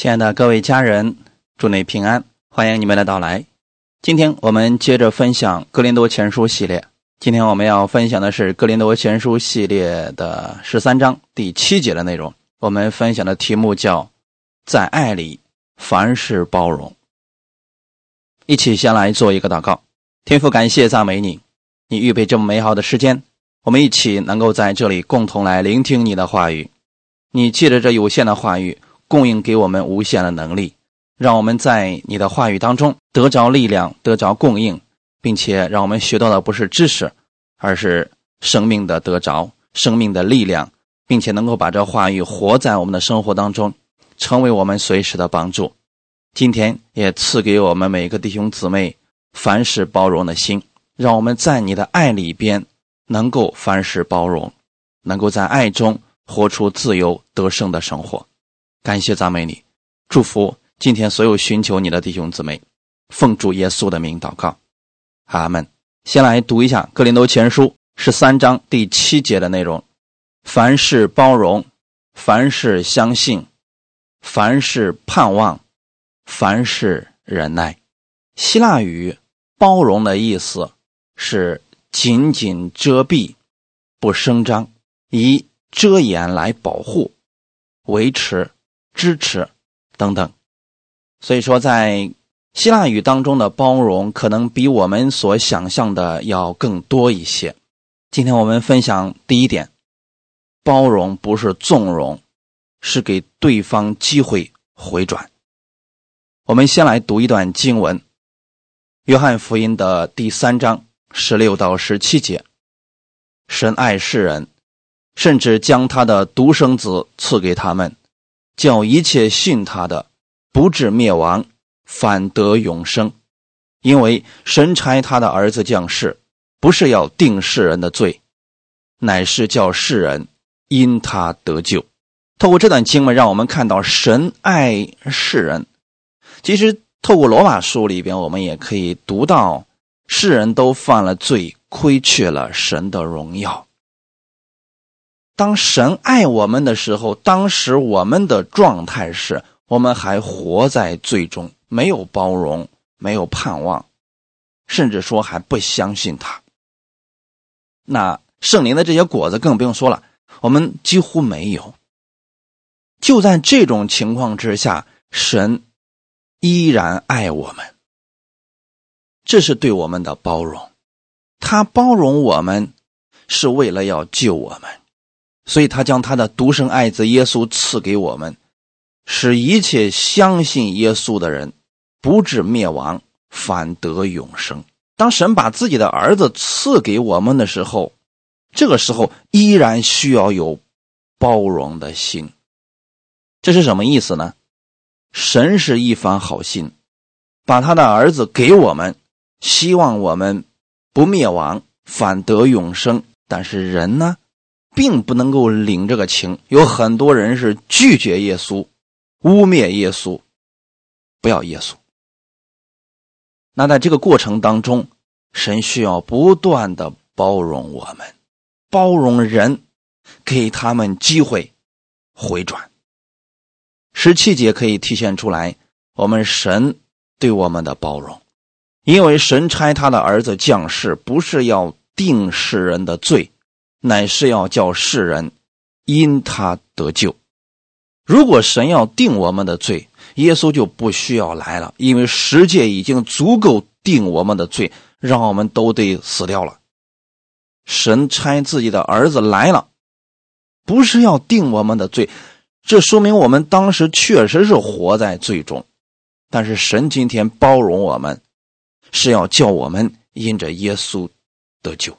亲爱的各位家人，祝你平安，欢迎你们的到来。今天我们接着分享《格林多前书》系列。今天我们要分享的是《格林多前书》系列的十三章第七节的内容。我们分享的题目叫“在爱里凡事包容”。一起先来做一个祷告，天父，感谢赞美你，你预备这么美好的时间，我们一起能够在这里共同来聆听你的话语。你借着这有限的话语。供应给我们无限的能力，让我们在你的话语当中得着力量，得着供应，并且让我们学到的不是知识，而是生命的得着，生命的力量，并且能够把这话语活在我们的生活当中，成为我们随时的帮助。今天也赐给我们每个弟兄姊妹凡事包容的心，让我们在你的爱里边能够凡事包容，能够在爱中活出自由得胜的生活。感谢赞美你，祝福今天所有寻求你的弟兄姊妹，奉主耶稣的名祷告，阿门。先来读一下《格林多前书》十三章第七节的内容：凡事包容，凡事相信，凡事盼望，凡事忍耐。希腊语“包容”的意思是紧紧遮蔽，不声张，以遮掩来保护、维持。支持，等等，所以说，在希腊语当中的包容，可能比我们所想象的要更多一些。今天我们分享第一点，包容不是纵容，是给对方机会回转。我们先来读一段经文，《约翰福音》的第三章十六到十七节：神爱世人，甚至将他的独生子赐给他们。叫一切信他的不至灭亡，反得永生，因为神差他的儿子降世，不是要定世人的罪，乃是叫世人因他得救。透过这段经文，让我们看到神爱世人。其实，透过罗马书里边，我们也可以读到世人都犯了罪，亏缺了神的荣耀。当神爱我们的时候，当时我们的状态是我们还活在罪中，没有包容，没有盼望，甚至说还不相信他。那圣灵的这些果子更不用说了，我们几乎没有。就在这种情况之下，神依然爱我们，这是对我们的包容。他包容我们，是为了要救我们。所以他将他的独生爱子耶稣赐给我们，使一切相信耶稣的人不至灭亡，反得永生。当神把自己的儿子赐给我们的时候，这个时候依然需要有包容的心。这是什么意思呢？神是一番好心，把他的儿子给我们，希望我们不灭亡，反得永生。但是人呢？并不能够领这个情，有很多人是拒绝耶稣，污蔑耶稣，不要耶稣。那在这个过程当中，神需要不断的包容我们，包容人，给他们机会回转。十七节可以体现出来，我们神对我们的包容，因为神差他的儿子降世，不是要定世人的罪。乃是要叫世人因他得救。如果神要定我们的罪，耶稣就不需要来了，因为世界已经足够定我们的罪，让我们都得死掉了。神差自己的儿子来了，不是要定我们的罪，这说明我们当时确实是活在罪中。但是神今天包容我们，是要叫我们因着耶稣得救。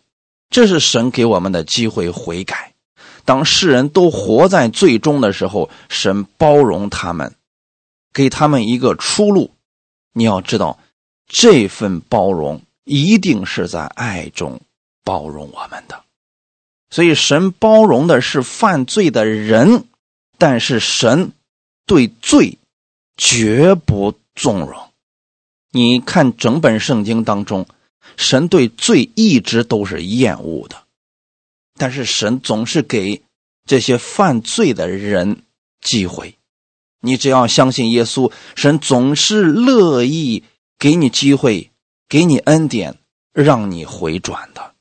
这是神给我们的机会悔改。当世人都活在最终的时候，神包容他们，给他们一个出路。你要知道，这份包容一定是在爱中包容我们的。所以，神包容的是犯罪的人，但是神对罪绝不纵容。你看整本圣经当中。神对罪一直都是厌恶的，但是神总是给这些犯罪的人机会，你只要相信耶稣，神总是乐意给你机会，给你恩典，让你回转的。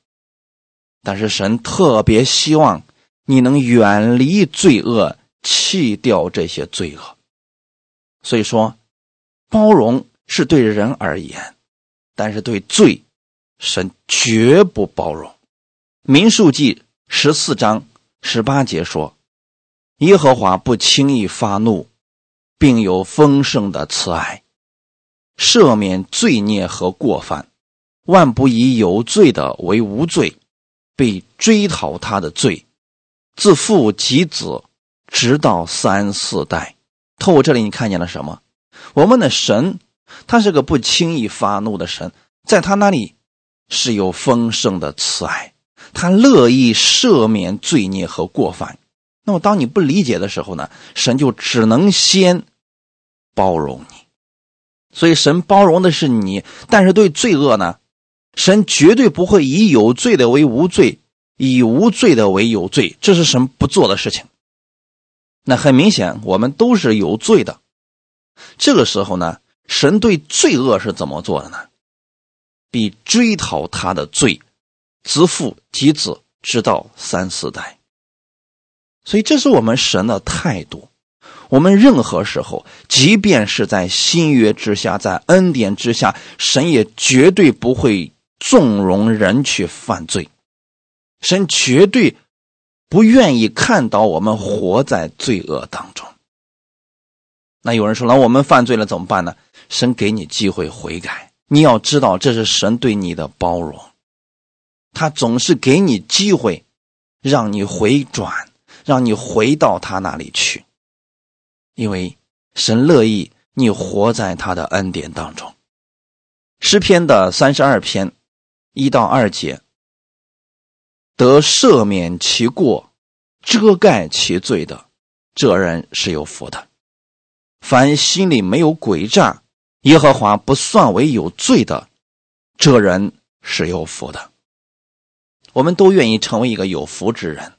但是神特别希望你能远离罪恶，弃掉这些罪恶。所以说，包容是对人而言，但是对罪，神绝不包容。民数记十四章十八节说：“耶和华不轻易发怒。”并有丰盛的慈爱，赦免罪孽和过犯，万不以有罪的为无罪，被追讨他的罪，自父及子，直到三四代。透过这里，你看见了什么？我们的神，他是个不轻易发怒的神，在他那里是有丰盛的慈爱，他乐意赦免罪孽和过犯。那么，当你不理解的时候呢？神就只能先。包容你，所以神包容的是你，但是对罪恶呢，神绝对不会以有罪的为无罪，以无罪的为有罪，这是神不做的事情。那很明显，我们都是有罪的。这个时候呢，神对罪恶是怎么做的呢？必追讨他的罪，自父及子，直到三四代。所以，这是我们神的态度。我们任何时候，即便是在新约之下，在恩典之下，神也绝对不会纵容人去犯罪。神绝对不愿意看到我们活在罪恶当中。那有人说：“那我们犯罪了怎么办呢？”神给你机会悔改，你要知道这是神对你的包容，他总是给你机会，让你回转，让你回到他那里去。因为神乐意你活在他的恩典当中。诗篇的三十二篇一到二节，得赦免其过、遮盖其罪的，这人是有福的；凡心里没有诡诈，耶和华不算为有罪的，这人是有福的。我们都愿意成为一个有福之人。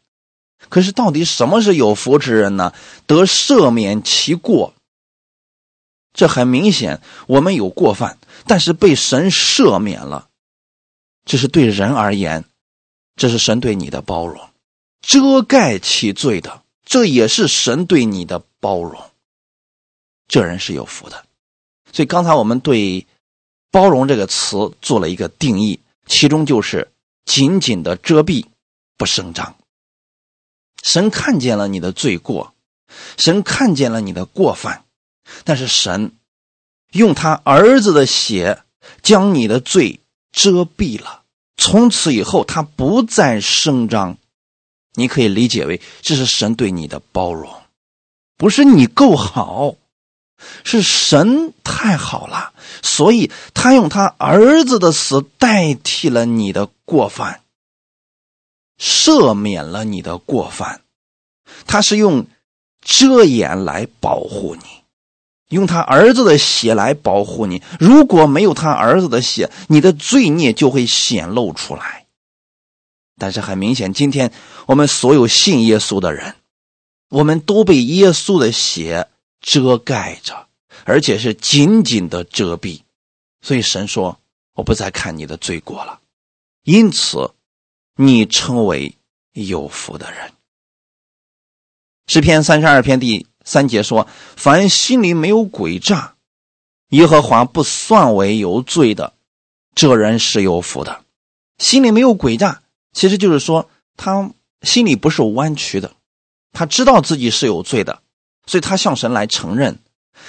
可是，到底什么是有福之人呢？得赦免其过。这很明显，我们有过犯，但是被神赦免了。这是对人而言，这是神对你的包容，遮盖其罪的，这也是神对你的包容。这人是有福的。所以，刚才我们对“包容”这个词做了一个定义，其中就是紧紧的遮蔽，不声张。神看见了你的罪过，神看见了你的过犯，但是神用他儿子的血将你的罪遮蔽了。从此以后，他不再声张。你可以理解为这是神对你的包容，不是你够好，是神太好了，所以他用他儿子的死代替了你的过犯。赦免了你的过犯，他是用遮掩来保护你，用他儿子的血来保护你。如果没有他儿子的血，你的罪孽就会显露出来。但是很明显，今天我们所有信耶稣的人，我们都被耶稣的血遮盖着，而且是紧紧的遮蔽。所以神说：“我不再看你的罪过了。”因此。你称为有福的人。诗篇三十二篇第三节说：“凡心里没有诡诈，耶和华不算为有罪的，这人是有福的。心里没有诡诈，其实就是说他心里不是弯曲的，他知道自己是有罪的，所以他向神来承认。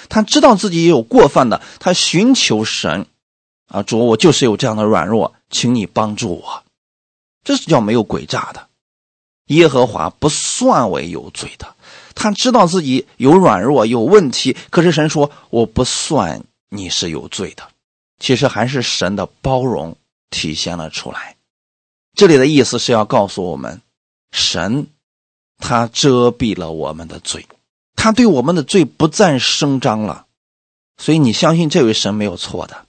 他知道自己也有过犯的，他寻求神啊，主，我就是有这样的软弱，请你帮助我。”这是叫没有诡诈的，耶和华不算为有罪的，他知道自己有软弱有问题，可是神说我不算你是有罪的，其实还是神的包容体现了出来。这里的意思是要告诉我们，神他遮蔽了我们的罪，他对我们的罪不再声张了，所以你相信这位神没有错的。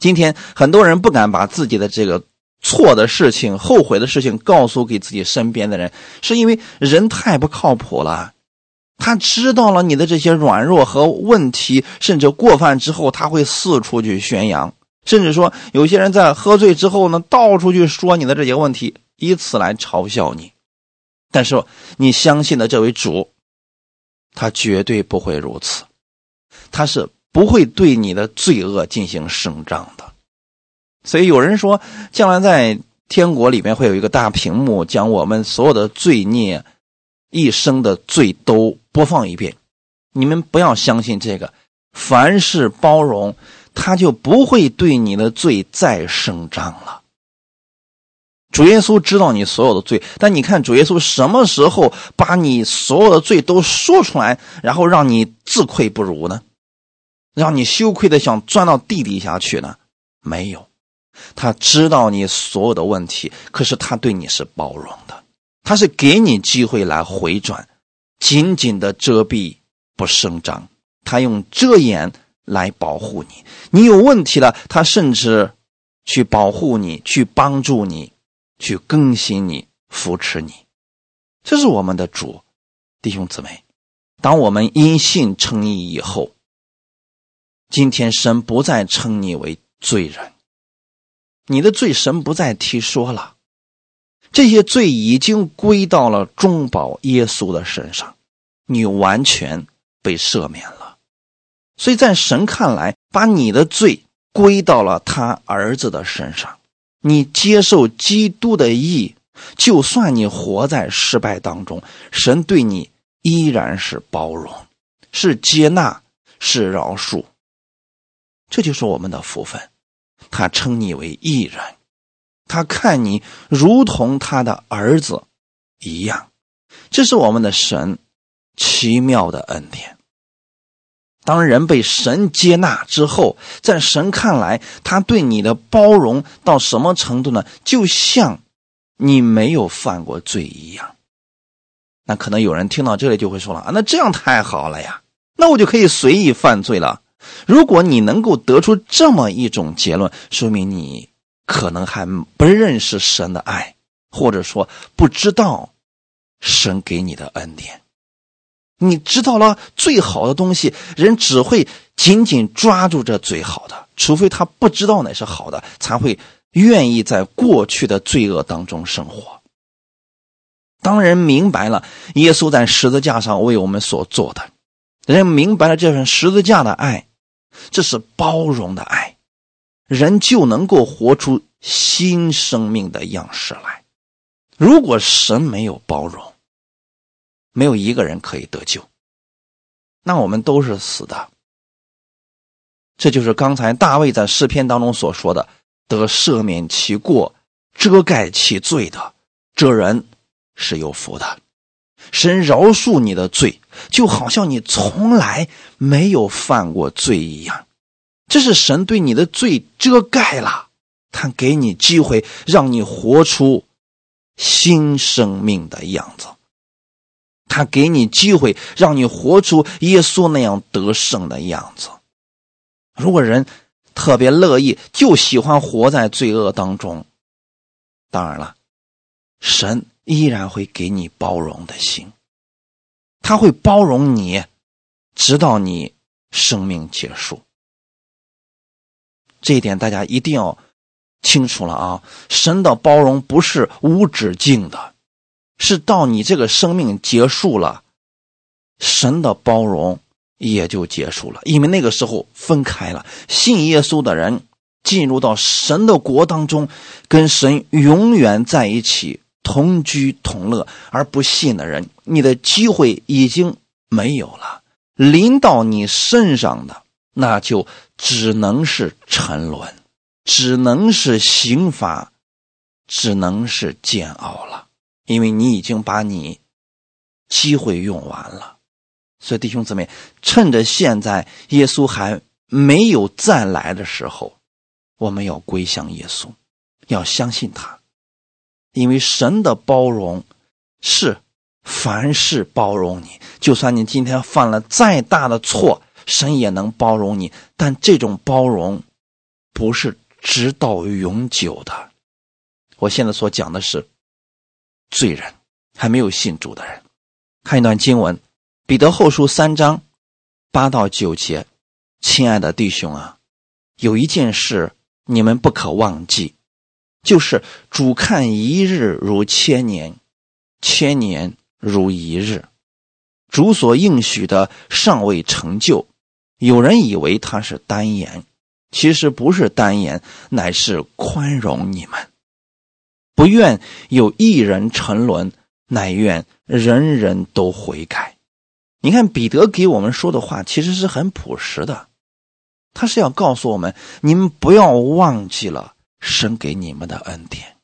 今天很多人不敢把自己的这个。错的事情、后悔的事情，告诉给自己身边的人，是因为人太不靠谱了。他知道了你的这些软弱和问题，甚至过犯之后，他会四处去宣扬，甚至说有些人在喝醉之后呢，到处去说你的这些问题，以此来嘲笑你。但是你相信的这位主，他绝对不会如此，他是不会对你的罪恶进行声张的。所以有人说，将来在天国里面会有一个大屏幕，将我们所有的罪孽、一生的罪都播放一遍。你们不要相信这个，凡是包容，他就不会对你的罪再声张了。主耶稣知道你所有的罪，但你看主耶稣什么时候把你所有的罪都说出来，然后让你自愧不如呢？让你羞愧的想钻到地底下去呢？没有。他知道你所有的问题，可是他对你是包容的，他是给你机会来回转，紧紧的遮蔽不声张，他用遮掩来保护你。你有问题了，他甚至去保护你，去帮助你，去更新你，扶持你。这是我们的主，弟兄姊妹。当我们因信称义以后，今天神不再称你为罪人。你的罪神不再提说了，这些罪已经归到了中保耶稣的身上，你完全被赦免了。所以在神看来，把你的罪归到了他儿子的身上，你接受基督的义，就算你活在失败当中，神对你依然是包容，是接纳，是饶恕。这就是我们的福分。他称你为义人，他看你如同他的儿子一样，这是我们的神奇妙的恩典。当人被神接纳之后，在神看来，他对你的包容到什么程度呢？就像你没有犯过罪一样。那可能有人听到这里就会说了：“啊，那这样太好了呀，那我就可以随意犯罪了。”如果你能够得出这么一种结论，说明你可能还不认识神的爱，或者说不知道神给你的恩典。你知道了最好的东西，人只会紧紧抓住这最好的，除非他不知道那是好的，才会愿意在过去的罪恶当中生活。当人明白了耶稣在十字架上为我们所做的，人明白了这份十字架的爱。这是包容的爱，人就能够活出新生命的样式来。如果神没有包容，没有一个人可以得救，那我们都是死的。这就是刚才大卫在诗篇当中所说的：“得赦免其过、遮盖其罪的，这人是有福的。”神饶恕你的罪，就好像你从来没有犯过罪一样。这是神对你的罪遮盖了，他给你机会，让你活出新生命的样子。他给你机会，让你活出耶稣那样得胜的样子。如果人特别乐意，就喜欢活在罪恶当中，当然了，神。依然会给你包容的心，他会包容你，直到你生命结束。这一点大家一定要清楚了啊！神的包容不是无止境的，是到你这个生命结束了，神的包容也就结束了，因为那个时候分开了。信耶稣的人进入到神的国当中，跟神永远在一起。同居同乐而不信的人，你的机会已经没有了。临到你身上的，那就只能是沉沦，只能是刑罚，只能是煎熬了。因为你已经把你机会用完了。所以弟兄姊妹，趁着现在耶稣还没有再来的时候，我们要归向耶稣，要相信他。因为神的包容是凡事包容你，就算你今天犯了再大的错，神也能包容你。但这种包容不是直到永久的。我现在所讲的是罪人，还没有信主的人。看一段经文，《彼得后书三章八到九节，亲爱的弟兄啊，有一件事你们不可忘记，就是主看一日如千年，千年如一日。主所应许的尚未成就，有人以为他是单言，其实不是单言，乃是宽容你们，不愿有一人沉沦，乃愿人人都悔改。你看彼得给我们说的话，其实是很朴实的，他是要告诉我们：你们不要忘记了神给你们的恩典，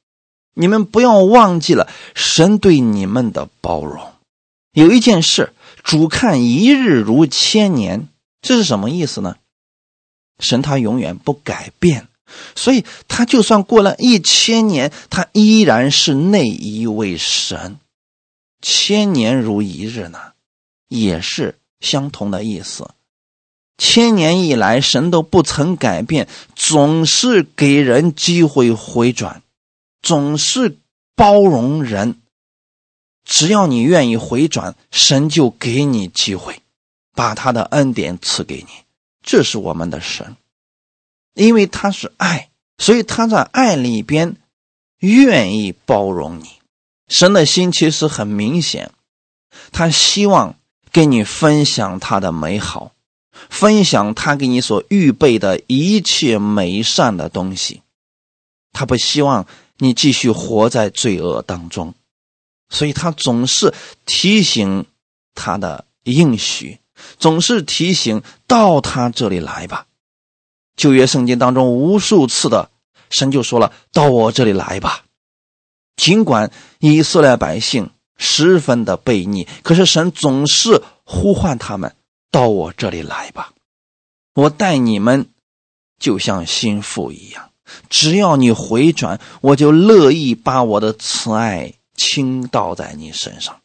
你们不要忘记了神对你们的包容。有一件事。主看一日如千年，这是什么意思呢？神他永远不改变，所以他就算过了一千年，他依然是那一位神。千年如一日呢，也是相同的意思。千年以来，神都不曾改变，总是给人机会回转，总是包容人。只要你愿意回转，神就给你机会，把他的恩典赐给你。这是我们的神，因为他是爱，所以他在爱里边愿意包容你。神的心其实很明显，他希望跟你分享他的美好，分享他给你所预备的一切美善的东西。他不希望你继续活在罪恶当中。所以他总是提醒他的应许，总是提醒到他这里来吧。旧约圣经当中无数次的神就说了：“到我这里来吧。”尽管以色列百姓十分的悖逆，可是神总是呼唤他们到我这里来吧。我待你们就像心腹一样，只要你回转，我就乐意把我的慈爱。倾倒在你身上，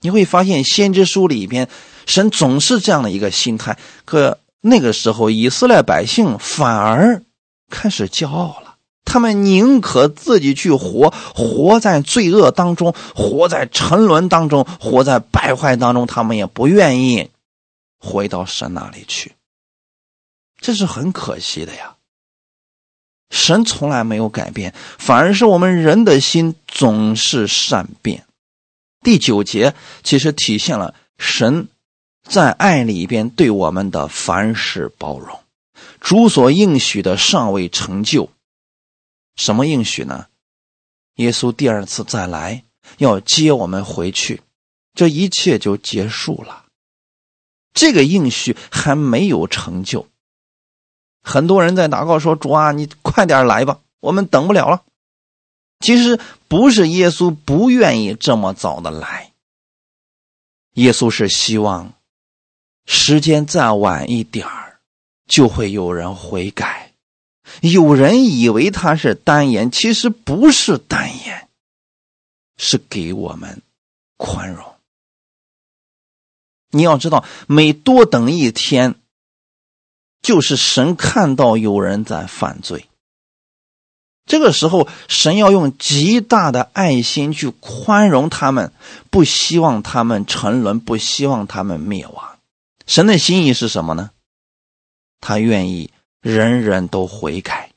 你会发现先知书里边，神总是这样的一个心态。可那个时候，以色列百姓反而开始骄傲了，他们宁可自己去活，活在罪恶当中，活在沉沦当中，活在败坏当中，他们也不愿意回到神那里去。这是很可惜的呀。神从来没有改变，反而是我们人的心总是善变。第九节其实体现了神在爱里边对我们的凡事包容。主所应许的尚未成就，什么应许呢？耶稣第二次再来要接我们回去，这一切就结束了。这个应许还没有成就。很多人在祷告说：“主啊，你快点来吧，我们等不了了。”其实不是耶稣不愿意这么早的来，耶稣是希望时间再晚一点儿，就会有人悔改。有人以为他是单言，其实不是单言，是给我们宽容。你要知道，每多等一天。就是神看到有人在犯罪，这个时候神要用极大的爱心去宽容他们，不希望他们沉沦，不希望他们灭亡。神的心意是什么呢？他愿意人人都悔改。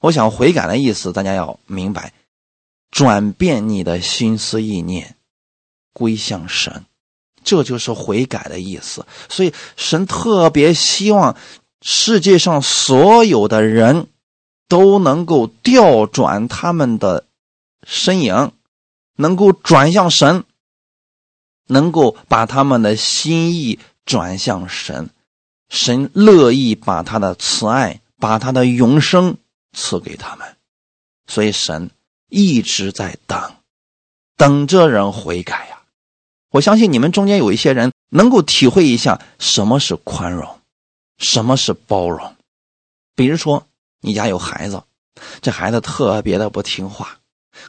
我想悔改的意思，大家要明白，转变你的心思意念，归向神。这就是悔改的意思，所以神特别希望世界上所有的人都能够调转他们的身影，能够转向神，能够把他们的心意转向神。神乐意把他的慈爱、把他的永生赐给他们，所以神一直在等，等着人悔改呀。我相信你们中间有一些人能够体会一下什么是宽容，什么是包容。比如说，你家有孩子，这孩子特别的不听话，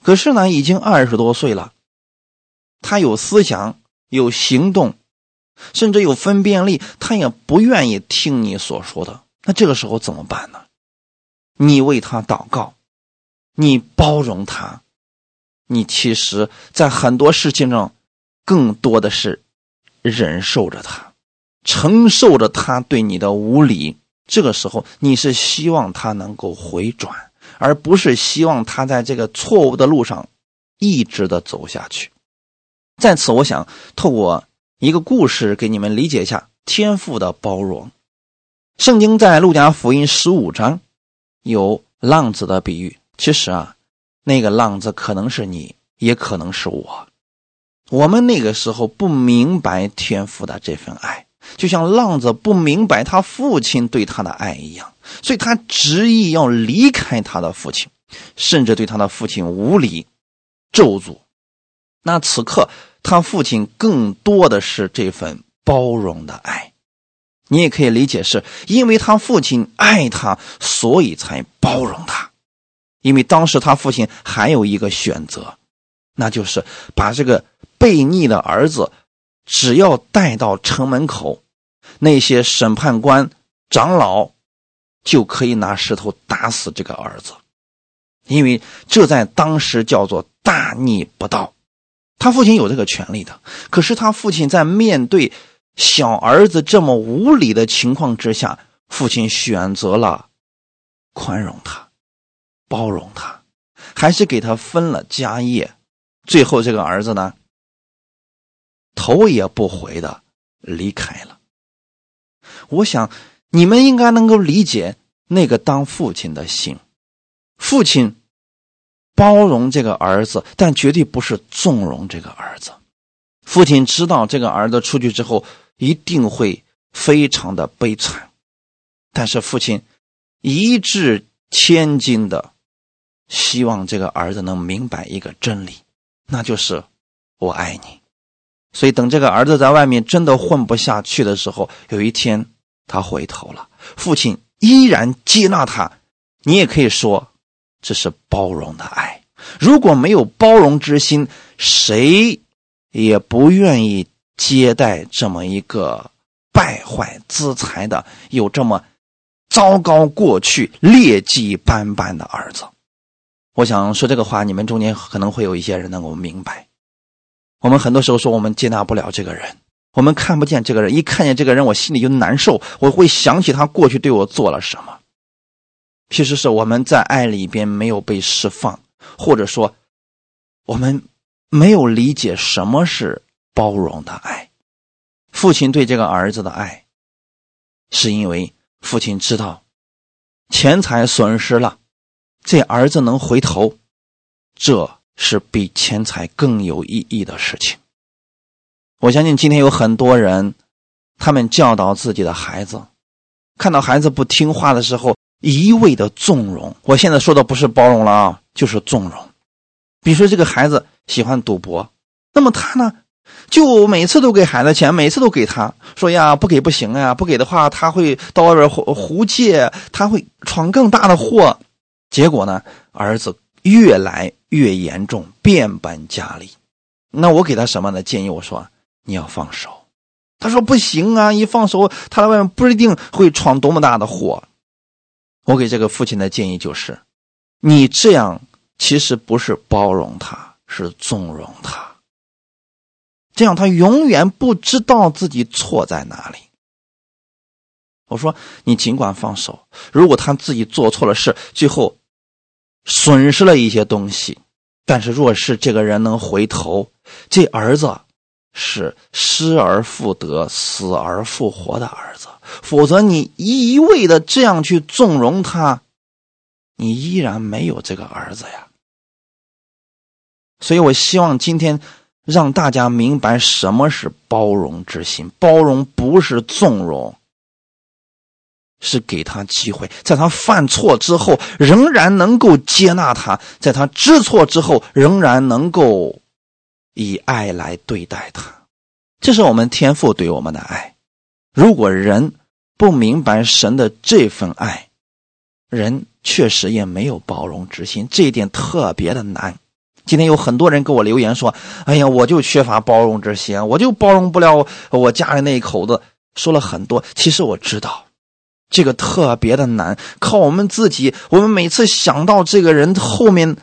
可是呢，已经二十多岁了，他有思想，有行动，甚至有分辨力，他也不愿意听你所说的。那这个时候怎么办呢？你为他祷告，你包容他，你其实，在很多事情上。更多的是忍受着他，承受着他对你的无理。这个时候，你是希望他能够回转，而不是希望他在这个错误的路上一直的走下去。在此，我想透过一个故事给你们理解一下天赋的包容。圣经在路加福音十五章有浪子的比喻。其实啊，那个浪子可能是你，也可能是我。我们那个时候不明白天父的这份爱，就像浪子不明白他父亲对他的爱一样，所以他执意要离开他的父亲，甚至对他的父亲无礼、咒诅。那此刻，他父亲更多的是这份包容的爱。你也可以理解，是因为他父亲爱他，所以才包容他。因为当时他父亲还有一个选择，那就是把这个悖逆的儿子，只要带到城门口，那些审判官、长老就可以拿石头打死这个儿子，因为这在当时叫做大逆不道。他父亲有这个权利的，可是他父亲在面对小儿子这么无理的情况之下，父亲选择了宽容他。包容他，还是给他分了家业，最后这个儿子呢，头也不回的离开了。我想你们应该能够理解那个当父亲的心，父亲包容这个儿子，但绝对不是纵容这个儿子。父亲知道这个儿子出去之后一定会非常的悲惨，但是父亲一掷千金的。希望这个儿子能明白一个真理，那就是我爱你。所以等这个儿子在外面真的混不下去的时候，有一天他回头了，父亲依然接纳他。你也可以说这是包容的爱。如果没有包容之心，谁也不愿意接待这么一个败坏资财的、有这么糟糕过去、劣迹斑斑的儿子。我想说这个话，你们中间可能会有一些人能够明白。我们很多时候说我们接纳不了这个人，我们看不见这个人，一看见这个人，我心里就难受，我会想起他过去对我做了什么。其实是我们在爱里边没有被释放，或者说我们没有理解什么是包容的爱。父亲对这个儿子的爱，是因为父亲知道钱财损失了。这儿子能回头，这是比钱财更有意义的事情。我相信今天有很多人，他们教导自己的孩子，看到孩子不听话的时候，一味的纵容。我现在说的不是包容了啊，就是纵容。比如说这个孩子喜欢赌博，那么他呢，就每次都给孩子钱，每次都给他说呀，不给不行呀，不给的话他会到外边胡胡借，他会闯更大的祸。结果呢，儿子越来越严重，变本加厉。那我给他什么的建议？我说你要放手。他说不行啊，一放手，他在外面不一定会闯多么大的祸。我给这个父亲的建议就是，你这样其实不是包容他，是纵容他。这样他永远不知道自己错在哪里。我说你尽管放手，如果他自己做错了事，最后。损失了一些东西，但是若是这个人能回头，这儿子是失而复得、死而复活的儿子。否则，你一味的这样去纵容他，你依然没有这个儿子呀。所以我希望今天让大家明白什么是包容之心。包容不是纵容。是给他机会，在他犯错之后，仍然能够接纳他；在他知错之后，仍然能够以爱来对待他。这是我们天父对我们的爱。如果人不明白神的这份爱，人确实也没有包容之心，这一点特别的难。今天有很多人给我留言说：“哎呀，我就缺乏包容之心，我就包容不了我家里那一口子。”说了很多，其实我知道。这个特别的难，靠我们自己。我们每次想到这个人后面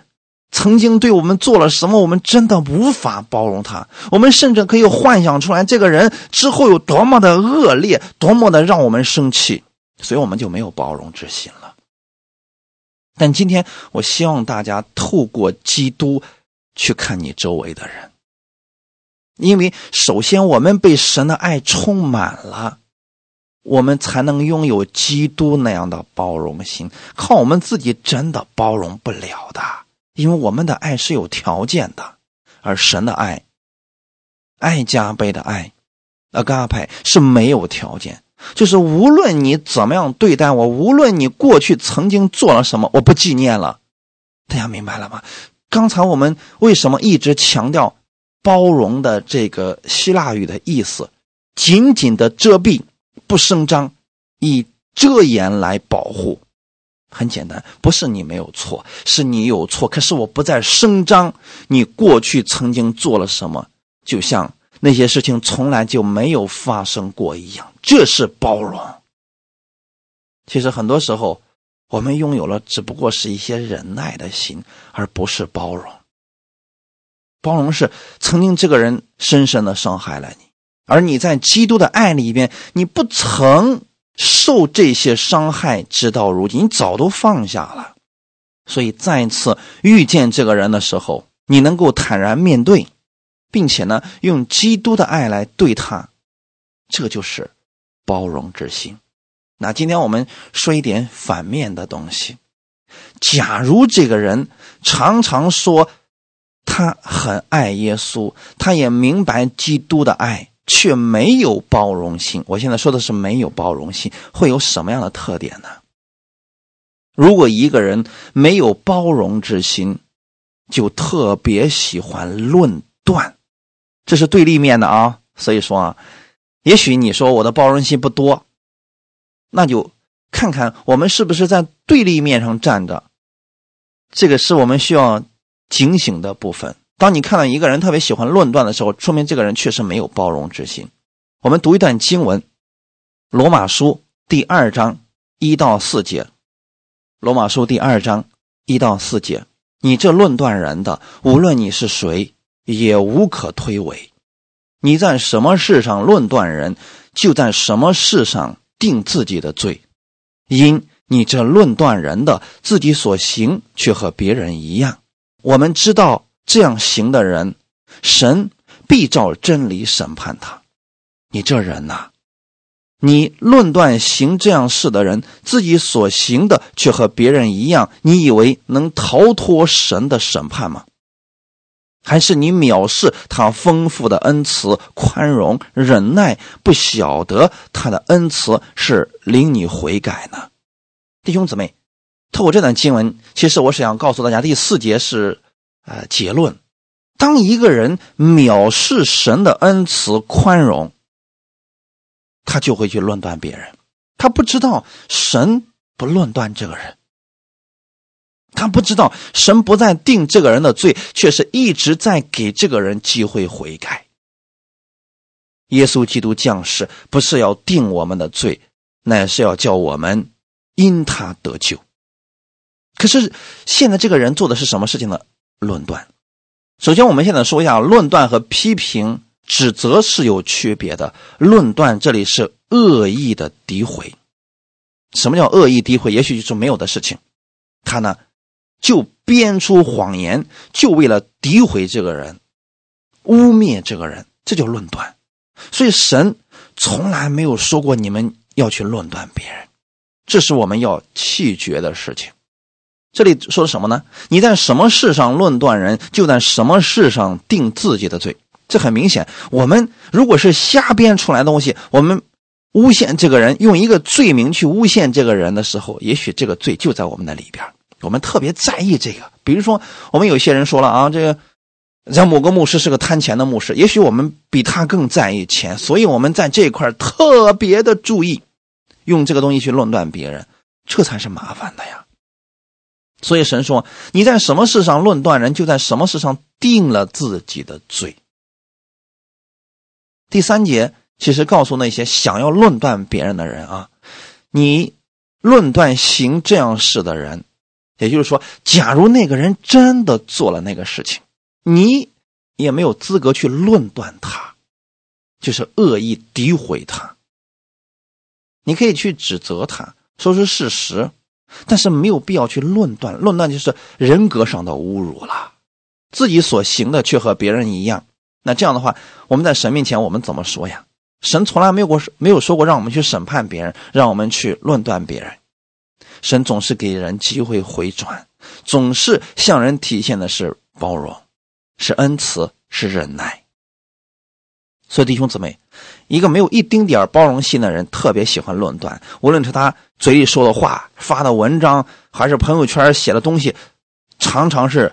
曾经对我们做了什么，我们真的无法包容他。我们甚至可以幻想出来这个人之后有多么的恶劣，多么的让我们生气，所以我们就没有包容之心了。但今天，我希望大家透过基督去看你周围的人，因为首先我们被神的爱充满了，我们才能拥有基督那样的包容心。靠我们自己真的包容不了的，因为我们的爱是有条件的，而神的爱，爱加倍的爱，阿嘎派是没有条件。就是无论你怎么样对待我，无论你过去曾经做了什么，我不纪念了。大家明白了吗？刚才我们为什么一直强调包容的这个希腊语的意思？紧紧的遮蔽，不声张，以遮掩来保护。很简单，不是你没有错，是你有错。可是我不再声张你过去曾经做了什么，就像。那些事情从来就没有发生过一样，这是包容。其实很多时候，我们拥有了只不过是一些忍耐的心，而不是包容。包容是曾经这个人深深的伤害了你，而你在基督的爱里边，你不曾受这些伤害，直到如今，你早都放下了。所以再次遇见这个人的时候，你能够坦然面对。并且呢，用基督的爱来对他，这就是包容之心。那今天我们说一点反面的东西。假如这个人常常说他很爱耶稣，他也明白基督的爱，却没有包容心。我现在说的是没有包容心，会有什么样的特点呢？如果一个人没有包容之心，就特别喜欢论断。这是对立面的啊，所以说啊，也许你说我的包容心不多，那就看看我们是不是在对立面上站着，这个是我们需要警醒的部分。当你看到一个人特别喜欢论断的时候，说明这个人确实没有包容之心。我们读一段经文，《罗马书》第二章一到四节，《罗马书》第二章一到四节，你这论断人的，无论你是谁。也无可推诿。你在什么事上论断人，就在什么事上定自己的罪。因你这论断人的，自己所行却和别人一样。我们知道这样行的人，神必照真理审判他。你这人呐，你论断行这样事的人，自己所行的却和别人一样，你以为能逃脱神的审判吗？还是你藐视他丰富的恩慈、宽容、忍耐，不晓得他的恩慈是令你悔改呢？弟兄姊妹，透过这段经文，其实我是想告诉大家，第四节是呃结论：当一个人藐视神的恩慈、宽容，他就会去论断别人。他不知道神不论断这个人。他不知道神不再定这个人的罪，却是一直在给这个人机会悔改。耶稣基督降世不是要定我们的罪，乃是要叫我们因他得救。可是现在这个人做的是什么事情呢？论断。首先，我们现在说一下，论断和批评、指责是有区别的。论断这里是恶意的诋毁。什么叫恶意诋毁？也许就是没有的事情。他呢？就编出谎言，就为了诋毁这个人，污蔑这个人，这叫论断。所以神从来没有说过你们要去论断别人，这是我们要弃绝的事情。这里说什么呢？你在什么事上论断人，就在什么事上定自己的罪。这很明显，我们如果是瞎编出来的东西，我们诬陷这个人，用一个罪名去诬陷这个人的时候，也许这个罪就在我们的里边。我们特别在意这个，比如说，我们有些人说了啊，这个像某个牧师是个贪钱的牧师，也许我们比他更在意钱，所以我们在这一块特别的注意，用这个东西去论断别人，这才是麻烦的呀。所以神说，你在什么事上论断人，就在什么事上定了自己的罪。第三节其实告诉那些想要论断别人的人啊，你论断行这样事的人。也就是说，假如那个人真的做了那个事情，你也没有资格去论断他，就是恶意诋毁他。你可以去指责他，说出事实，但是没有必要去论断。论断就是人格上的侮辱了，自己所行的却和别人一样。那这样的话，我们在神面前，我们怎么说呀？神从来没有过没有说过让我们去审判别人，让我们去论断别人。神总是给人机会回转，总是向人体现的是包容，是恩慈，是忍耐。所以弟兄姊妹，一个没有一丁点包容心的人，特别喜欢论断。无论是他嘴里说的话、发的文章，还是朋友圈写的东西，常常是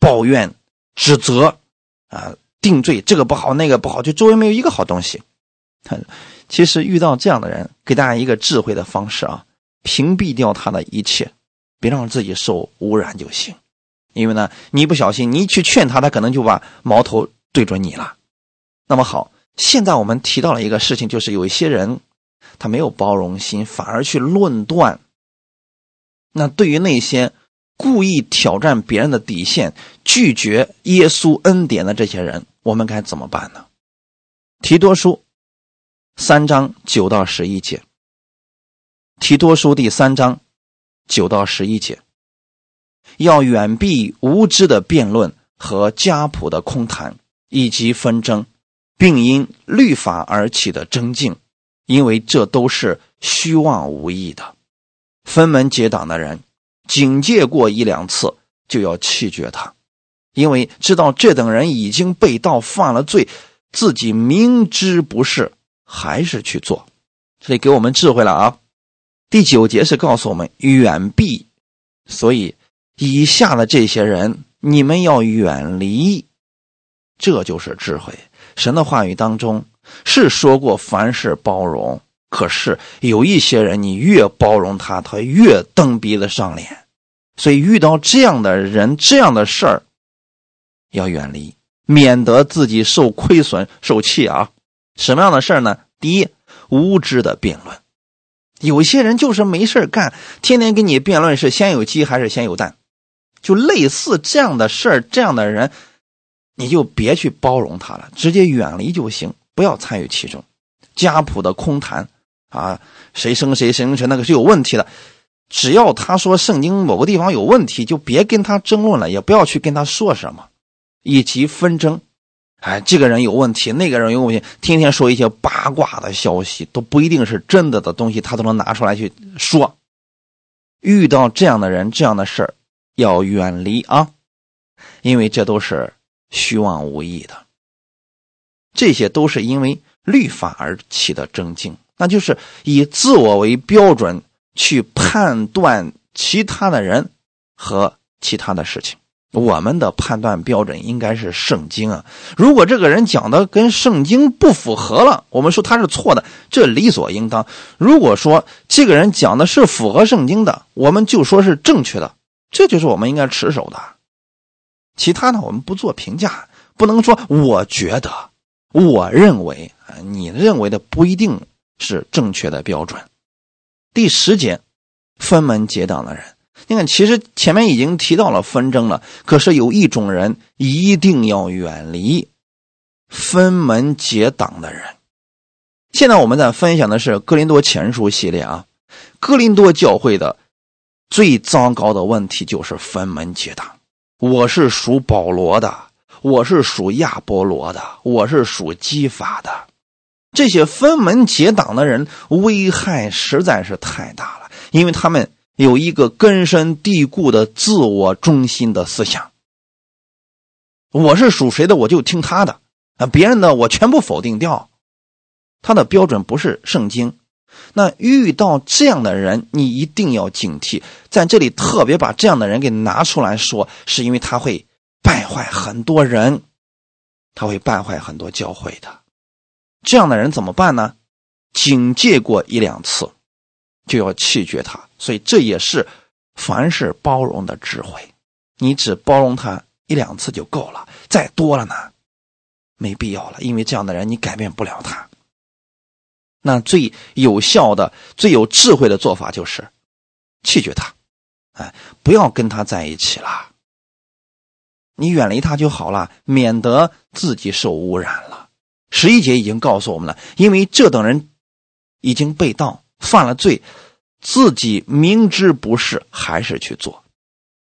抱怨、指责，啊，定罪，这个不好，那个不好，就周围没有一个好东西。其实遇到这样的人，给大家一个智慧的方式啊。屏蔽掉他的一切，别让自己受污染就行。因为呢，你一不小心，你一去劝他，他可能就把矛头对准你了。那么好，现在我们提到了一个事情，就是有一些人他没有包容心，反而去论断。那对于那些故意挑战别人的底线、拒绝耶稣恩典的这些人，我们该怎么办呢？提多书三章九到十一节。提多书第三章九到十一节，要远避无知的辩论和家谱的空谈，以及纷争，并因律法而起的争竞，因为这都是虚妄无益的。分门结党的人，警戒过一两次，就要弃绝他，因为知道这等人已经被盗犯了罪，自己明知不是，还是去做。这里给我们智慧了啊！第九节是告诉我们远避，所以以下的这些人你们要远离，这就是智慧。神的话语当中是说过凡事包容，可是有一些人你越包容他，他越蹬鼻子上脸。所以遇到这样的人、这样的事儿，要远离，免得自己受亏损、受气啊。什么样的事儿呢？第一，无知的辩论。有些人就是没事儿干，天天跟你辩论是先有鸡还是先有蛋，就类似这样的事儿，这样的人，你就别去包容他了，直接远离就行，不要参与其中。家谱的空谈啊，谁生谁谁生谁，那个是有问题的。只要他说圣经某个地方有问题，就别跟他争论了，也不要去跟他说什么，以及纷争。哎，这个人有问题，那个人有问题，天天说一些八卦的消息，都不一定是真的的东西，他都能拿出来去说。遇到这样的人，这样的事儿，要远离啊，因为这都是虚妄无益的。这些都是因为律法而起的争竞，那就是以自我为标准去判断其他的人和其他的事情。我们的判断标准应该是圣经啊！如果这个人讲的跟圣经不符合了，我们说他是错的，这理所应当。如果说这个人讲的是符合圣经的，我们就说是正确的，这就是我们应该持守的。其他的我们不做评价，不能说我觉得、我认为啊，你认为的不一定是正确的标准。第十节，分门结党的人。你看，其实前面已经提到了纷争了，可是有一种人一定要远离分门结党的人。现在我们在分享的是《哥林多前书》系列啊，哥林多教会的最糟糕的问题就是分门结党。我是属保罗的，我是属亚波罗的，我是属基法的。这些分门结党的人危害实在是太大了，因为他们。有一个根深蒂固的自我中心的思想，我是属谁的，我就听他的啊，别人的我全部否定掉。他的标准不是圣经。那遇到这样的人，你一定要警惕。在这里特别把这样的人给拿出来说，是因为他会败坏很多人，他会败坏很多教会的。这样的人怎么办呢？警戒过一两次。就要弃绝他，所以这也是凡事包容的智慧。你只包容他一两次就够了，再多了呢，没必要了。因为这样的人你改变不了他。那最有效的、最有智慧的做法就是弃绝他，哎，不要跟他在一起了，你远离他就好了，免得自己受污染了。十一节已经告诉我们了，因为这等人已经被盗，犯了罪，自己明知不是还是去做。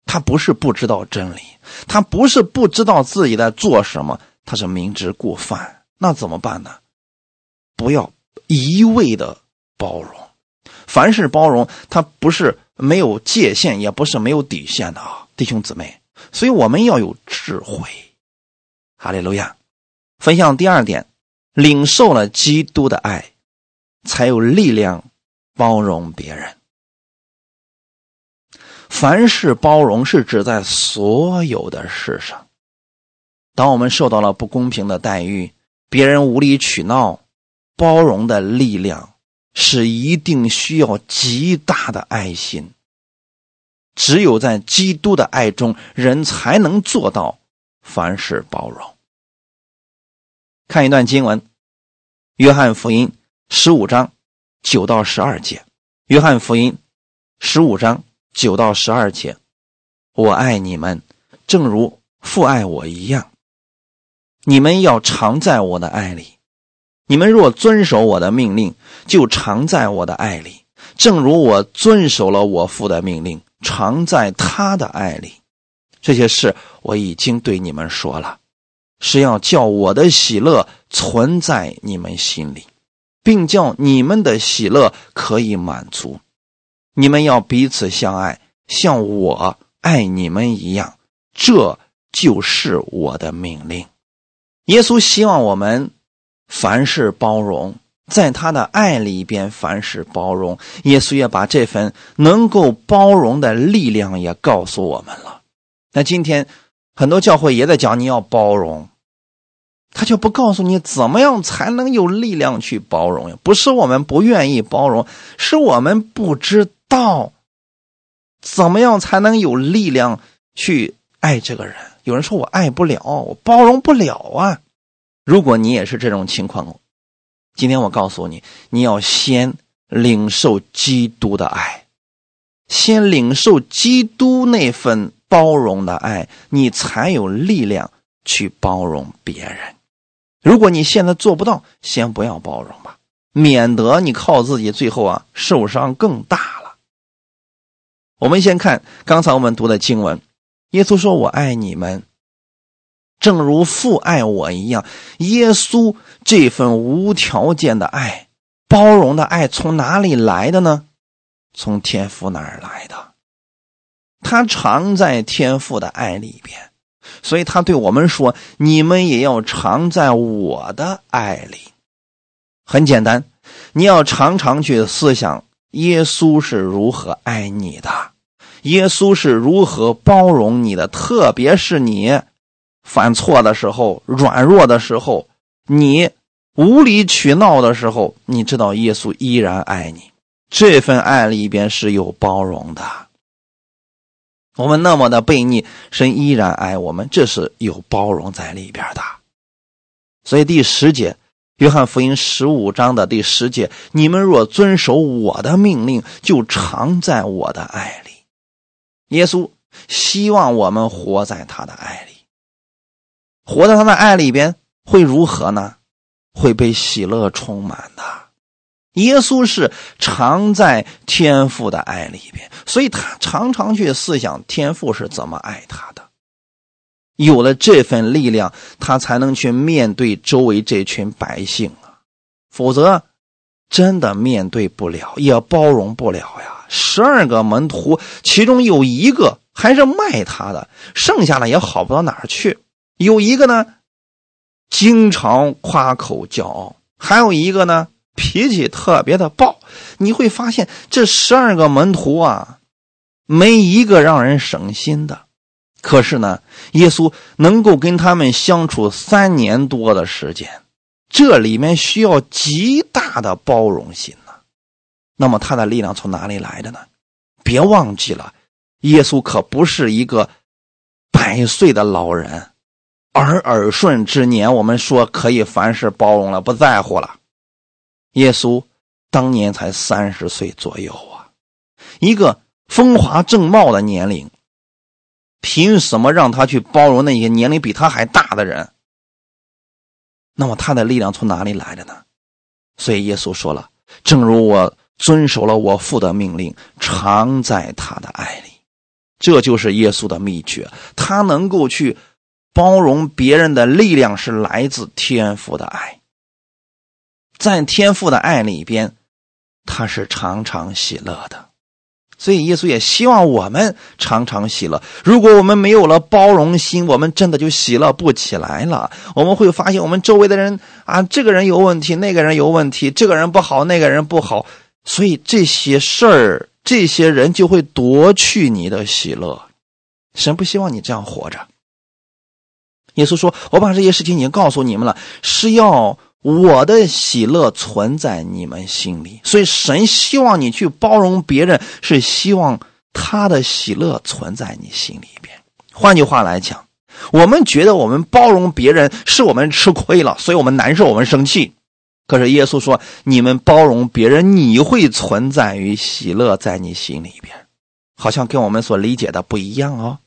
他不是不知道真理，他不是不知道自己在做什么，他是明知故犯。那怎么办呢？不要一味的包容，凡是包容，它不是没有界限，也不是没有底线的啊，弟兄姊妹。所以我们要有智慧。哈利路亚。分享第二点，领受了基督的爱，才有力量包容别人。凡事包容是指在所有的事上。当我们受到了不公平的待遇，别人无理取闹，包容的力量是一定需要极大的爱心。只有在基督的爱中，人才能做到凡事包容。看一段经文，《约翰福音》十五章九到十二节，《约翰福音》十五章九到十二节，我爱你们，正如父爱我一样。你们要常在我的爱里。你们若遵守我的命令，就常在我的爱里，正如我遵守了我父的命令，常在他的爱里。这些事我已经对你们说了，是要叫我的喜乐存在你们心里，并叫你们的喜乐可以满足。你们要彼此相爱，像我爱你们一样。这就是我的命令。耶稣希望我们凡事包容，在他的爱里边凡事包容。耶稣也把这份能够包容的力量也告诉我们了。那今天很多教会也在讲你要包容，他就不告诉你怎么样才能有力量去包容呀？不是我们不愿意包容，是我们不知道怎么样才能有力量去爱这个人。有人说我爱不了，我包容不了啊！如果你也是这种情况，今天我告诉你，你要先领受基督的爱，先领受基督那份包容的爱，你才有力量去包容别人。如果你现在做不到，先不要包容吧，免得你靠自己，最后啊受伤更大了。我们先看刚才我们读的经文。耶稣说：“我爱你们，正如父爱我一样。”耶稣这份无条件的爱、包容的爱从哪里来的呢？从天父那儿来的。他常在天父的爱里边，所以他对我们说：“你们也要常在我的爱里。”很简单，你要常常去思想耶稣是如何爱你的。耶稣是如何包容你的？特别是你犯错的时候、软弱的时候、你无理取闹的时候，你知道耶稣依然爱你。这份爱里边是有包容的。我们那么的悖逆，神依然爱我们，这是有包容在里边的。所以第十节，约翰福音十五章的第十节：你们若遵守我的命令，就常在我的爱里。耶稣希望我们活在他的爱里，活在他的爱里边会如何呢？会被喜乐充满的。耶稣是常在天父的爱里边，所以他常常去思想天父是怎么爱他的。有了这份力量，他才能去面对周围这群百姓啊，否则真的面对不了，也包容不了呀。十二个门徒，其中有一个还是卖他的，剩下的也好不到哪儿去。有一个呢，经常夸口骄傲；还有一个呢，脾气特别的暴。你会发现，这十二个门徒啊，没一个让人省心的。可是呢，耶稣能够跟他们相处三年多的时间，这里面需要极大的包容心。那么他的力量从哪里来的呢？别忘记了，耶稣可不是一个百岁的老人，而耳顺之年，我们说可以凡事包容了，不在乎了。耶稣当年才三十岁左右啊，一个风华正茂的年龄，凭什么让他去包容那些年龄比他还大的人？那么他的力量从哪里来的呢？所以耶稣说了：“正如我遵守了我父的命令，常在他的爱里。”这就是耶稣的秘诀。他能够去包容别人的力量，是来自天父的爱。在天父的爱里边，他是常常喜乐的。所以，耶稣也希望我们常常喜乐。如果我们没有了包容心，我们真的就喜乐不起来了。我们会发现，我们周围的人啊，这个人有问题，那个人有问题，这个人不好，那个人不好。所以这些事儿、这些人就会夺去你的喜乐。神不希望你这样活着。耶稣说：“我把这些事情已经告诉你们了，是要。”我的喜乐存在你们心里，所以神希望你去包容别人，是希望他的喜乐存在你心里边。换句话来讲，我们觉得我们包容别人是我们吃亏了，所以我们难受，我们生气。可是耶稣说，你们包容别人，你会存在于喜乐在你心里边，好像跟我们所理解的不一样哦。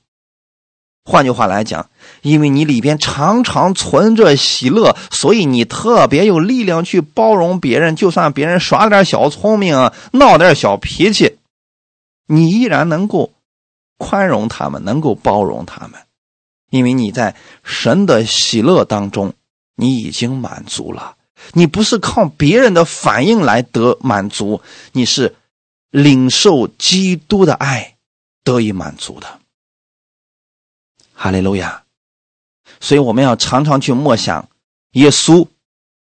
换句话来讲，因为你里边常常存着喜乐，所以你特别有力量去包容别人。就算别人耍点小聪明啊、闹点小脾气，你依然能够宽容他们，能够包容他们，因为你在神的喜乐当中，你已经满足了。你不是靠别人的反应来得满足，你是领受基督的爱得以满足的。哈利路亚！所以我们要常常去默想，耶稣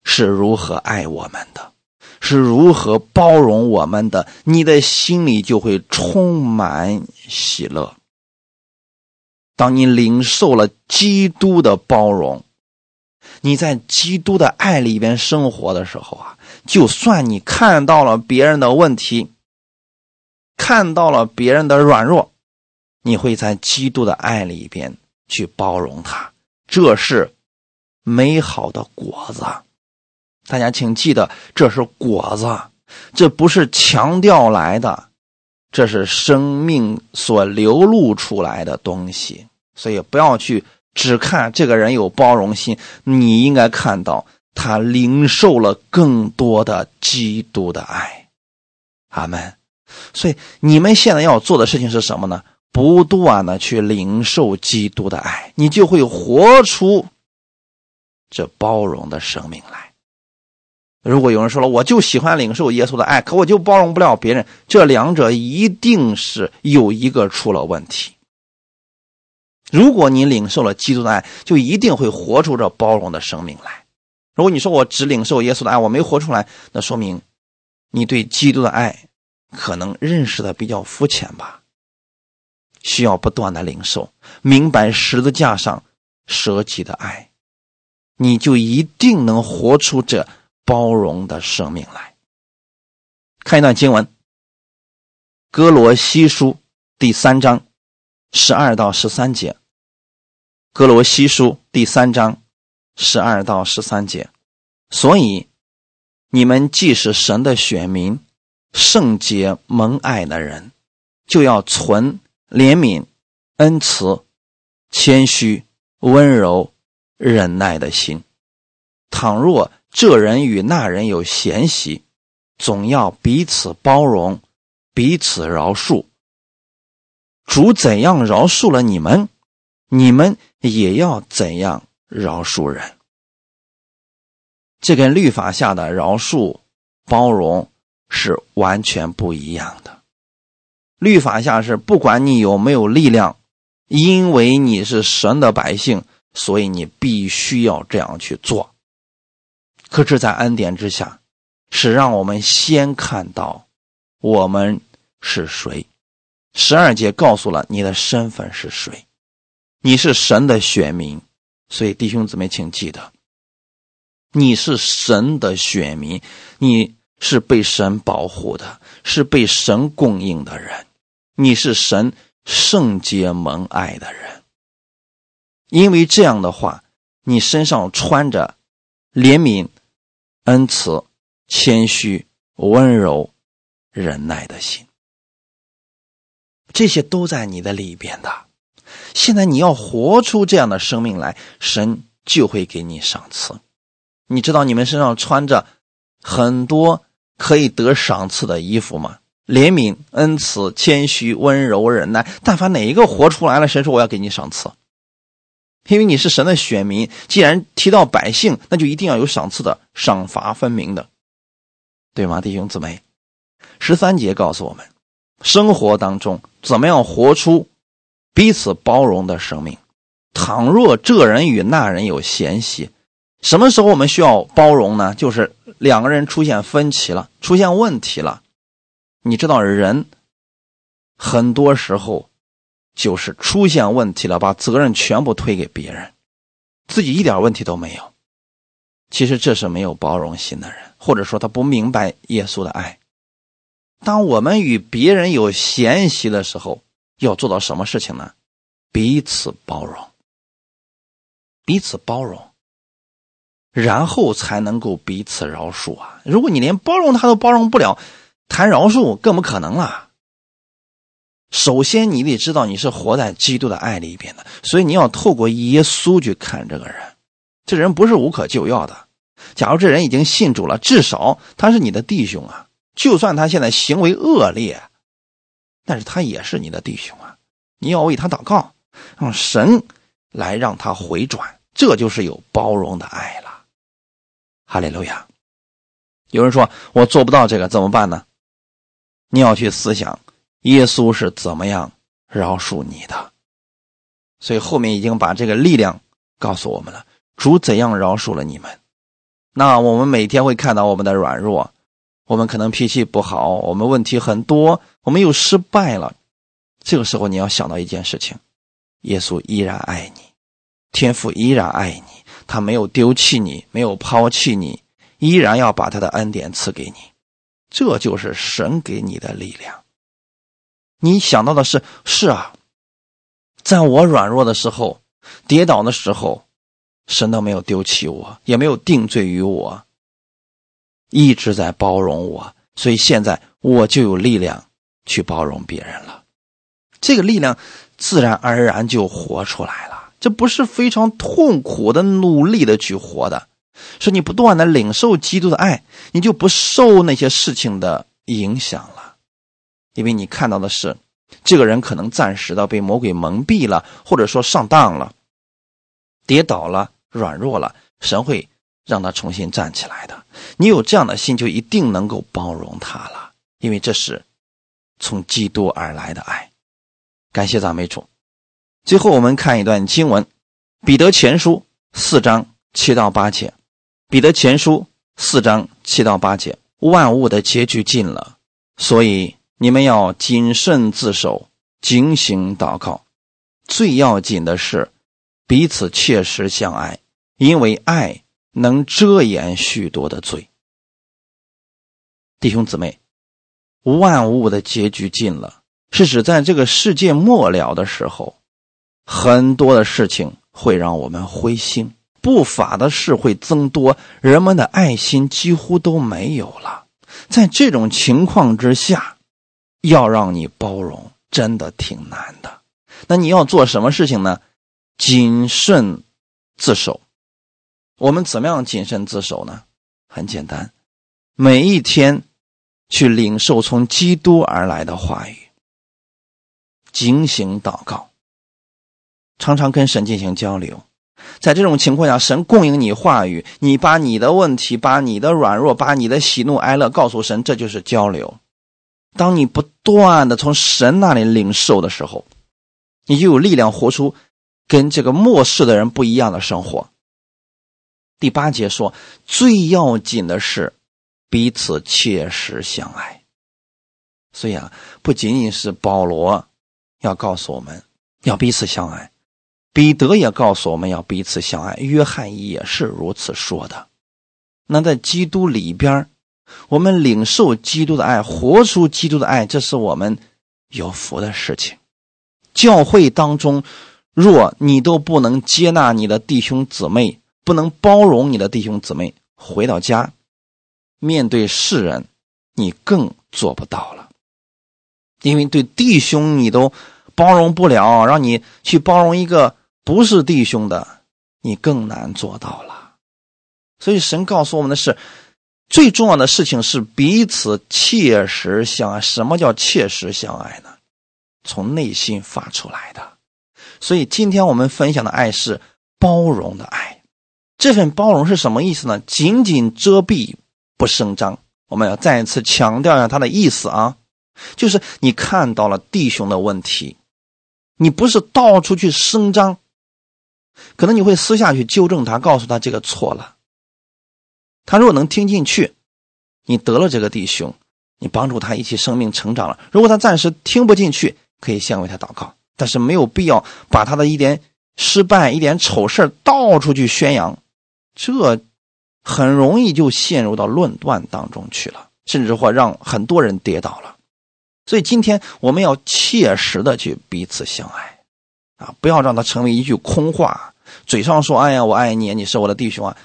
是如何爱我们的，是如何包容我们的，你的心里就会充满喜乐。当你领受了基督的包容，你在基督的爱里边生活的时候啊，就算你看到了别人的问题，看到了别人的软弱。你会在基督的爱里边去包容他，这是美好的果子。大家请记得，这是果子，这不是强调来的，这是生命所流露出来的东西。所以不要去只看这个人有包容心，你应该看到他领受了更多的基督的爱。阿门。所以你们现在要做的事情是什么呢？不断的去领受基督的爱，你就会活出这包容的生命来。如果有人说了，我就喜欢领受耶稣的爱，可我就包容不了别人，这两者一定是有一个出了问题。如果你领受了基督的爱，就一定会活出这包容的生命来。如果你说我只领受耶稣的爱，我没活出来，那说明你对基督的爱可能认识的比较肤浅吧。需要不断的领受，明白十字架上舍己的爱，你就一定能活出这包容的生命来。看一段经文，《哥罗西书》第三章十二到十三节，《哥罗西书》第三章十二到十三节。所以，你们既是神的选民，圣洁蒙爱的人，就要存。怜悯、恩慈、谦虚、温柔、忍耐的心。倘若这人与那人有嫌隙，总要彼此包容，彼此饶恕。主怎样饶恕了你们，你们也要怎样饶恕人。这跟律法下的饶恕、包容是完全不一样的。律法下是不管你有没有力量，因为你是神的百姓，所以你必须要这样去做。可是，在恩典之下，是让我们先看到我们是谁。十二节告诉了你的身份是谁，你是神的选民。所以，弟兄姊妹，请记得，你是神的选民，你是被神保护的，是被神供应的人。你是神圣洁蒙爱的人，因为这样的话，你身上穿着怜悯、恩慈、谦虚、温柔、忍耐的心。这些都在你的里边的。现在你要活出这样的生命来，神就会给你赏赐。你知道你们身上穿着很多可以得赏赐的衣服吗？怜悯、恩慈、谦虚、温柔、忍耐，但凡哪一个活出来了，神说我要给你赏赐，因为你是神的选民。既然提到百姓，那就一定要有赏赐的，赏罚分明的，对吗，弟兄姊妹？十三节告诉我们，生活当中怎么样活出。彼此包容的生命。倘若这人与那人有嫌隙，什么时候我们需要包容呢？就是两个人出现分歧了，出现问题了。你知道，人很多时候就是出现问题了，把责任全部推给别人，自己一点问题都没有。其实这是没有包容心的人，或者说他不明白耶稣的爱。当我们与别人有嫌隙的时候，要做到什么事情呢？彼此包容，彼此包容，然后才能够彼此饶恕啊！如果你连包容他都包容不了，谈饶恕更不可能了。首先，你得知道你是活在基督的爱里边的，所以你要透过耶稣去看这个人。这人不是无可救药的。假如这人已经信主了，至少他是你的弟兄啊。就算他现在行为恶劣。但是他也是你的弟兄啊，你要为他祷告，让神来让他回转，这就是有包容的爱了。哈利路亚！有人说我做不到这个怎么办呢？你要去思想耶稣是怎么样饶恕你的，所以后面已经把这个力量告诉我们了。主怎样饶恕了你们？那我们每天会看到我们的软弱。我们可能脾气不好，我们问题很多，我们又失败了。这个时候你要想到一件事情：耶稣依然爱你，天父依然爱你，他没有丢弃你，没有抛弃你，依然要把他的恩典赐给你。这就是神给你的力量。你想到的是，是啊，在我软弱的时候、跌倒的时候，神都没有丢弃我，也没有定罪于我。一直在包容我，所以现在我就有力量去包容别人了。这个力量自然而然就活出来了。这不是非常痛苦的努力的去活的，是你不断的领受基督的爱，你就不受那些事情的影响了。因为你看到的是，这个人可能暂时的被魔鬼蒙蔽了，或者说上当了，跌倒了，软弱了，神会。让他重新站起来的，你有这样的心，就一定能够包容他了，因为这是从基督而来的爱。感谢赞美主。最后，我们看一段经文，《彼得前书》四章七到八节，《彼得前书》四章七到八节，万物的结局近了，所以你们要谨慎自守，警醒祷告。最要紧的是彼此切实相爱，因为爱。能遮掩许多的罪，弟兄姊妹，万物的结局近了，是指在这个世界末了的时候，很多的事情会让我们灰心，不法的事会增多，人们的爱心几乎都没有了。在这种情况之下，要让你包容，真的挺难的。那你要做什么事情呢？谨慎自守。我们怎么样谨慎自守呢？很简单，每一天去领受从基督而来的话语，警醒祷告，常常跟神进行交流。在这种情况下，神供应你话语，你把你的问题、把你的软弱、把你的喜怒哀乐告诉神，这就是交流。当你不断的从神那里领受的时候，你就有力量活出跟这个末世的人不一样的生活。第八节说，最要紧的是彼此切实相爱。所以啊，不仅仅是保罗要告诉我们要彼此相爱，彼得也告诉我们要彼此相爱，约翰也是如此说的。那在基督里边，我们领受基督的爱，活出基督的爱，这是我们有福的事情。教会当中，若你都不能接纳你的弟兄姊妹，不能包容你的弟兄姊妹，回到家，面对世人，你更做不到了。因为对弟兄你都包容不了，让你去包容一个不是弟兄的，你更难做到了。所以神告诉我们的是，最重要的事情是彼此切实相爱。什么叫切实相爱呢？从内心发出来的。所以今天我们分享的爱是包容的爱。这份包容是什么意思呢？仅仅遮蔽，不声张。我们要再一次强调一下它的意思啊。就是你看到了弟兄的问题，你不是到处去声张，可能你会私下去纠正他，告诉他这个错了。他如果能听进去，你得了这个弟兄，你帮助他一起生命成长了。如果他暂时听不进去，可以先为他祷告，但是没有必要把他的一点失败、一点丑事到处去宣扬，这很容易就陷入到论断当中去了，甚至会让很多人跌倒了。所以今天我们要切实的去彼此相爱，啊，不要让它成为一句空话，嘴上说“哎呀，我爱你，你是我的弟兄啊”，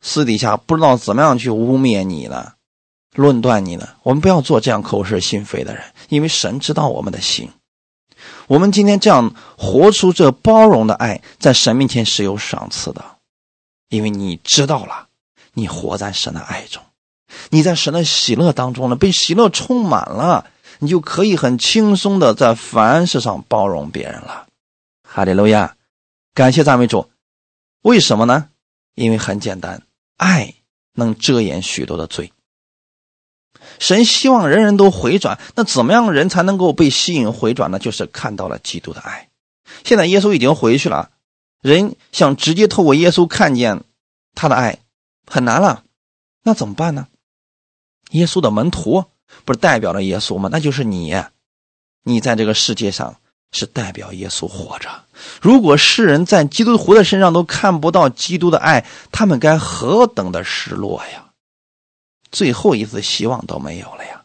私底下不知道怎么样去污蔑你呢，论断你呢。我们不要做这样口是心非的人，因为神知道我们的心。我们今天这样活出这包容的爱，在神面前是有赏赐的，因为你知道了，你活在神的爱中，你在神的喜乐当中呢，被喜乐充满了。你就可以很轻松的在凡事上包容别人了，哈利路亚，感谢赞美主。为什么呢？因为很简单，爱能遮掩许多的罪。神希望人人都回转，那怎么样人才能够被吸引回转呢？就是看到了基督的爱。现在耶稣已经回去了，人想直接透过耶稣看见他的爱很难了，那怎么办呢？耶稣的门徒。不是代表了耶稣吗？那就是你，你在这个世界上是代表耶稣活着。如果世人在基督徒的身上都看不到基督的爱，他们该何等的失落呀！最后一丝希望都没有了呀！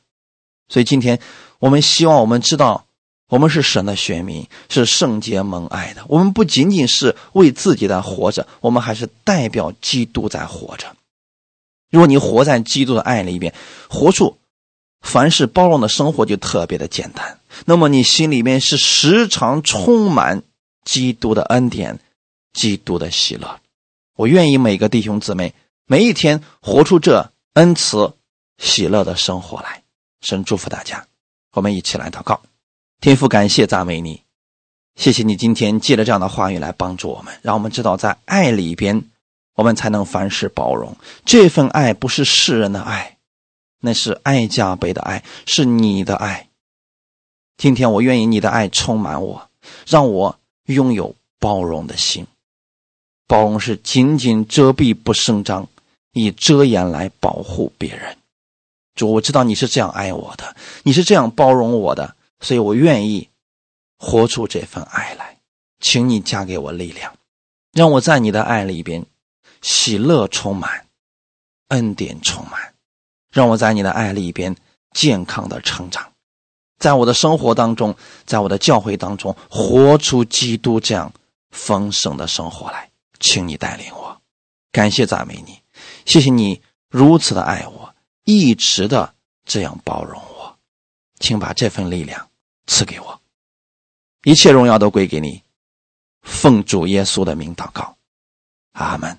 所以今天我们希望我们知道，我们是神的选民，是圣洁蒙爱的。我们不仅仅是为自己在活着，我们还是代表基督在活着。如果你活在基督的爱里边，活出。凡是包容的生活就特别的简单，那么你心里面是时常充满基督的恩典、基督的喜乐。我愿意每个弟兄姊妹每一天活出这恩慈、喜乐的生活来。神祝福大家，我们一起来祷告。天父，感谢赞美你，谢谢你今天借着这样的话语来帮助我们，让我们知道在爱里边，我们才能凡事包容。这份爱不是世人的爱。那是爱加倍的爱，是你的爱。今天我愿意你的爱充满我，让我拥有包容的心。包容是仅仅遮蔽不声张，以遮掩来保护别人。主，我知道你是这样爱我的，你是这样包容我的，所以我愿意活出这份爱来。请你加给我力量，让我在你的爱里边喜乐充满，恩典充满。让我在你的爱里边健康的成长，在我的生活当中，在我的教会当中，活出基督这样丰盛的生活来。请你带领我，感谢赞美你，谢谢你如此的爱我，一直的这样包容我，请把这份力量赐给我，一切荣耀都归给你，奉主耶稣的名祷告，阿门。